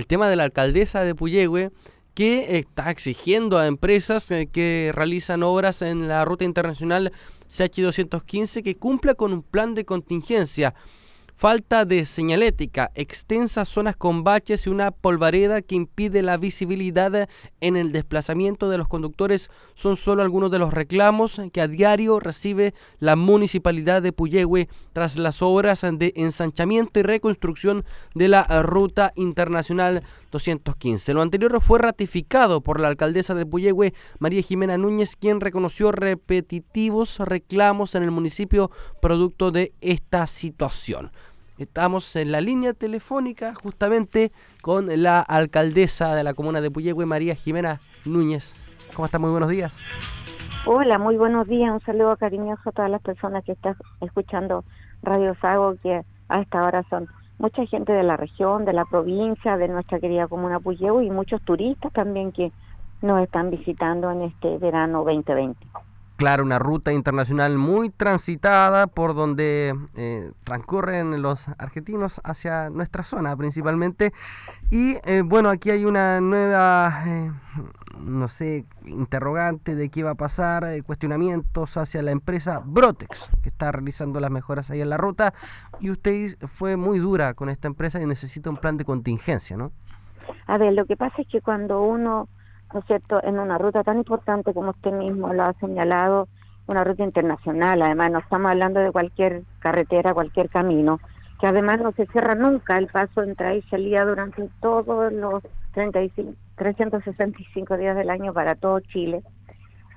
el tema de la alcaldesa de Puyehue que está exigiendo a empresas eh, que realizan obras en la ruta internacional CH215 que cumpla con un plan de contingencia falta de señalética, extensas zonas con baches y una polvareda que impide la visibilidad en el desplazamiento de los conductores son solo algunos de los reclamos que a diario recibe la municipalidad de Puyehue tras las obras de ensanchamiento y reconstrucción de la ruta internacional 215. Lo anterior fue ratificado por la alcaldesa de Puyehue, María Jimena Núñez, quien reconoció repetitivos reclamos en el municipio producto de esta situación. Estamos en la línea telefónica justamente con la alcaldesa de la comuna de Puyehue, María Jimena Núñez. ¿Cómo está? Muy buenos días. Hola, muy buenos días. Un saludo cariñoso a todas las personas que están escuchando Radio Sago, que a esta hora son mucha gente de la región, de la provincia, de nuestra querida comuna Puyehue y muchos turistas también que nos están visitando en este verano 2020 claro, una ruta internacional muy transitada por donde eh, transcurren los argentinos hacia nuestra zona principalmente. Y eh, bueno, aquí hay una nueva, eh, no sé, interrogante de qué va a pasar, cuestionamientos hacia la empresa Brotex, que está realizando las mejoras ahí en la ruta. Y usted fue muy dura con esta empresa y necesita un plan de contingencia, ¿no? A ver, lo que pasa es que cuando uno ¿no es cierto?, en una ruta tan importante como usted mismo lo ha señalado, una ruta internacional, además no estamos hablando de cualquier carretera, cualquier camino, que además no se cierra nunca el paso entre y salida durante todos los 35, 365 días del año para todo Chile.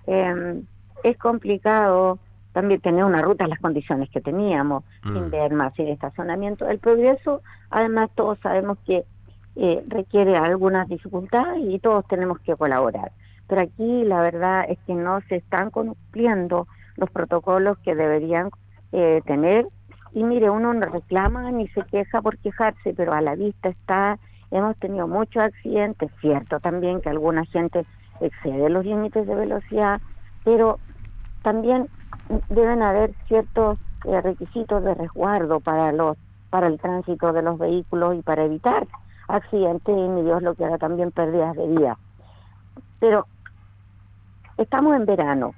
Eh, es complicado también tener una ruta en las condiciones que teníamos, sin mm. ver más, sin estacionamiento. El progreso, además todos sabemos que eh, requiere algunas dificultades y todos tenemos que colaborar. Pero aquí la verdad es que no se están cumpliendo los protocolos que deberían eh, tener. Y mire, uno no reclama ni se queja por quejarse, pero a la vista está, hemos tenido muchos accidentes, cierto también que alguna gente excede los límites de velocidad, pero también deben haber ciertos eh, requisitos de resguardo para los para el tránsito de los vehículos y para evitar accidentes y ni Dios lo que haga también pérdidas de vida. Pero estamos en verano.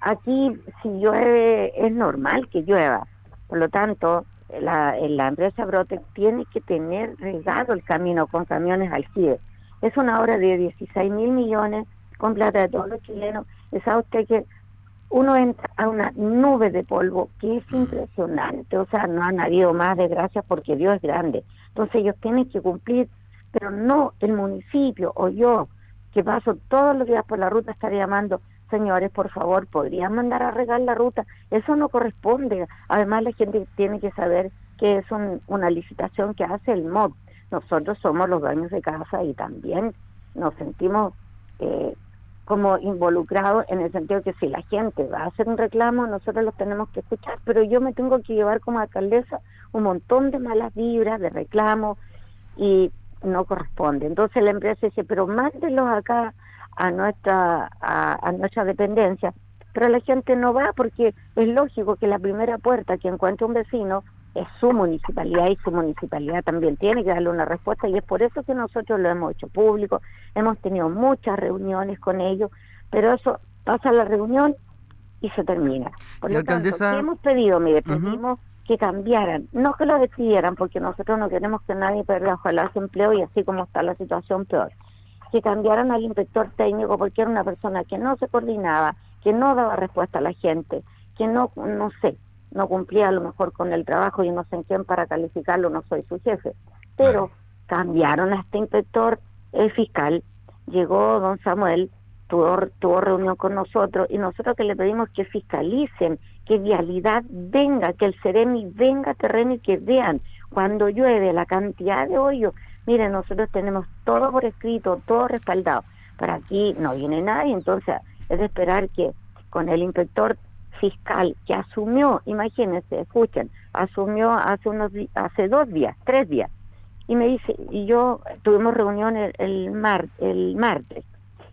Aquí si llueve es normal que llueva. Por lo tanto, la, la empresa Brote tiene que tener regado el camino con camiones al CIE. Es una obra de 16 mil millones con plata de todos los chilenos. Es usted que uno entra a una nube de polvo que es impresionante. O sea, no han habido más desgracias porque Dios es grande. Entonces ellos tienen que cumplir, pero no el municipio o yo, que paso todos los días por la ruta, estar llamando, señores, por favor, ¿podrían mandar a regar la ruta? Eso no corresponde. Además, la gente tiene que saber que es una licitación que hace el MOB. Nosotros somos los dueños de casa y también nos sentimos eh, como involucrados en el sentido que si la gente va a hacer un reclamo, nosotros los tenemos que escuchar, pero yo me tengo que llevar como alcaldesa un montón de malas vibras, de reclamos, y no corresponde. Entonces la empresa dice, pero mándelos acá a nuestra, a, nuestra dependencia, pero la gente no va porque es lógico que la primera puerta que encuentre un vecino es su municipalidad y su municipalidad también tiene que darle una respuesta y es por eso que nosotros lo hemos hecho público, hemos tenido muchas reuniones con ellos, pero eso pasa la reunión y se termina. Por lo tanto, hemos pedido? Mire, pedimos que cambiaran, no que lo decidieran, porque nosotros no queremos que nadie pierda ojalá su empleo y así como está la situación peor, que cambiaran al inspector técnico porque era una persona que no se coordinaba, que no daba respuesta a la gente, que no, no sé, no cumplía a lo mejor con el trabajo y no sé en quién para calificarlo, no soy su jefe. Pero cambiaron a este inspector el fiscal, llegó don Samuel, tuvo, tuvo reunión con nosotros y nosotros que le pedimos que fiscalicen, que vialidad venga, que el Ceremi venga a terreno y que vean cuando llueve la cantidad de hoyos. Miren, nosotros tenemos todo por escrito, todo respaldado. Para aquí no viene nadie, entonces es de esperar que con el inspector fiscal que asumió, imagínense, escuchen, asumió hace unos hace dos días, tres días, y me dice, y yo tuvimos reunión el, mar, el martes,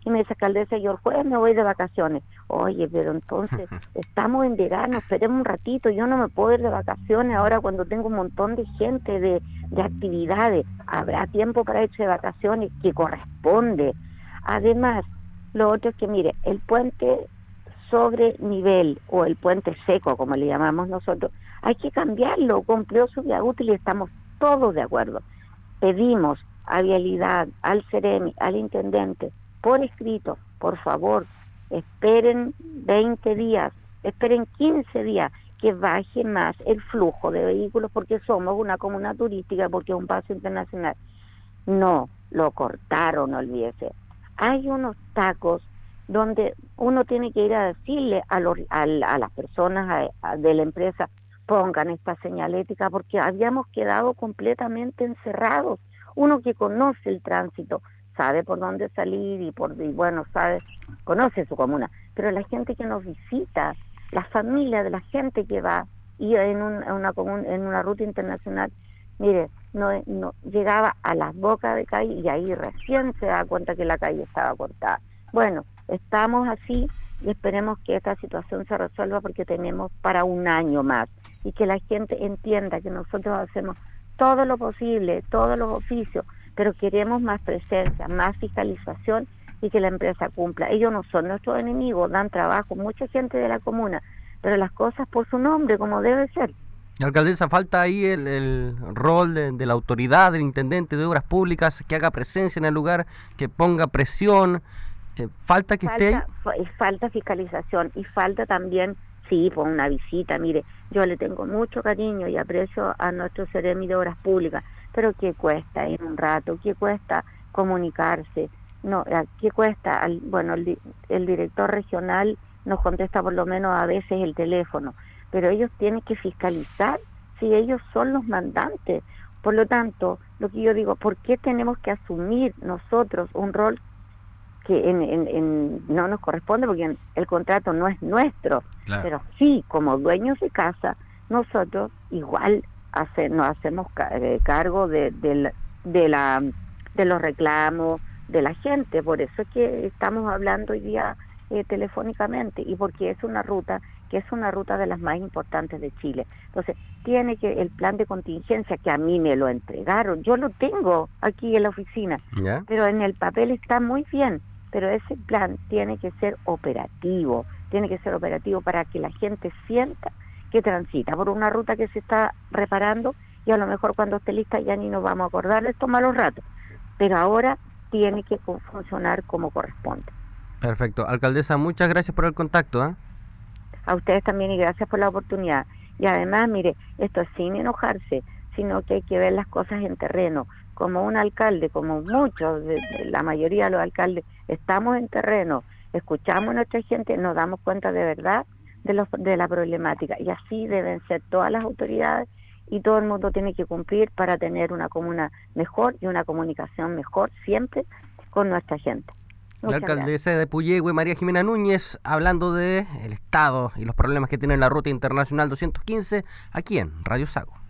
y me dice, alcaldesa, yo el jueves me voy de vacaciones. Oye, pero entonces estamos en verano, esperemos un ratito, yo no me puedo ir de vacaciones ahora cuando tengo un montón de gente de, de actividades, habrá tiempo para irse de vacaciones que corresponde. Además, lo otro es que, mire, el puente sobre nivel o el puente seco, como le llamamos nosotros, hay que cambiarlo, cumplió su día útil y estamos todos de acuerdo. Pedimos a Vialidad, al CEREMI, al Intendente, por escrito, por favor, esperen 20 días, esperen 15 días que baje más el flujo de vehículos porque somos una comuna turística, porque es un paso internacional. No, lo cortaron, olvídese. Hay unos tacos donde uno tiene que ir a decirle a, a, las personas de la empresa, pongan esta señalética porque habíamos quedado completamente encerrados. Uno que conoce el tránsito, sabe por dónde salir y por y bueno, sabe, conoce su comuna, pero la gente que nos visita, la familia de la gente que va y en, una en una ruta internacional, mire, no, no llegaba a las bocas de calle y ahí recién se da cuenta que la calle estaba cortada. Bueno, estamos así y esperemos que esta situación se resuelva porque tenemos para un año más y que la gente entienda que nosotros hacemos todo lo posible, todos los oficios, pero queremos más presencia, más fiscalización y que la empresa cumpla. Ellos no son nuestros enemigos, dan trabajo, mucha gente de la comuna, pero las cosas por su nombre, como debe ser. Alcaldesa, falta ahí el, rol de, la autoridad, del intendente de obras públicas, que haga presencia en el lugar, que ponga presión. Eh, falta que. Falta fiscalización y falta también Sí, por una visita, mire, yo le tengo mucho cariño y aprecio a nuestro Ceremi de Obras Públicas, pero ¿qué cuesta ir un rato? ¿Qué cuesta comunicarse? No, eh, ¿qué cuesta? Bueno, el, el director regional nos contesta por lo menos a veces el teléfono, pero ellos tienen que fiscalizar si ellos son los mandantes. Por lo tanto, lo que yo digo, ¿por qué tenemos que asumir nosotros un rol que en, no nos corresponde porque el contrato no es nuestro, pero sí, como dueños de casa, nosotros igual hace, nos hacemos eh, cargo de, de, la, de los reclamos de la gente, por eso es que estamos hablando hoy día eh, telefónicamente y porque es una ruta que es una ruta de las más importantes de Chile. Entonces, tiene que el plan de contingencia que a mí me lo entregaron, yo lo tengo aquí en la oficina, pero en el papel está muy bien, pero ese plan tiene que ser operativo, tiene que ser operativo para que la gente sienta que transita por una ruta que se está reparando y a lo mejor cuando esté lista ya ni nos vamos a acordar de estos malos ratos, pero ahora tiene que funcionar como corresponde. Perfecto. Alcaldesa, muchas gracias por el contacto. ¿eh? A ustedes también y gracias por la oportunidad. Y además, mire, esto es sin enojarse, sino que hay que ver las cosas en terreno como un alcalde, como muchos, de, la mayoría de los alcaldes, estamos en terreno, escuchamos a nuestra gente, nos damos cuenta de verdad de, los, de la problemática. Y así deben ser todas las autoridades y todo el mundo tiene que cumplir para tener una comuna mejor y una comunicación mejor siempre con nuestra gente. la alcaldesa de Puyehue, María Jimena Núñez, hablando de el Estado y los problemas que tiene la ruta internacional 215 aquí en Radio Sago.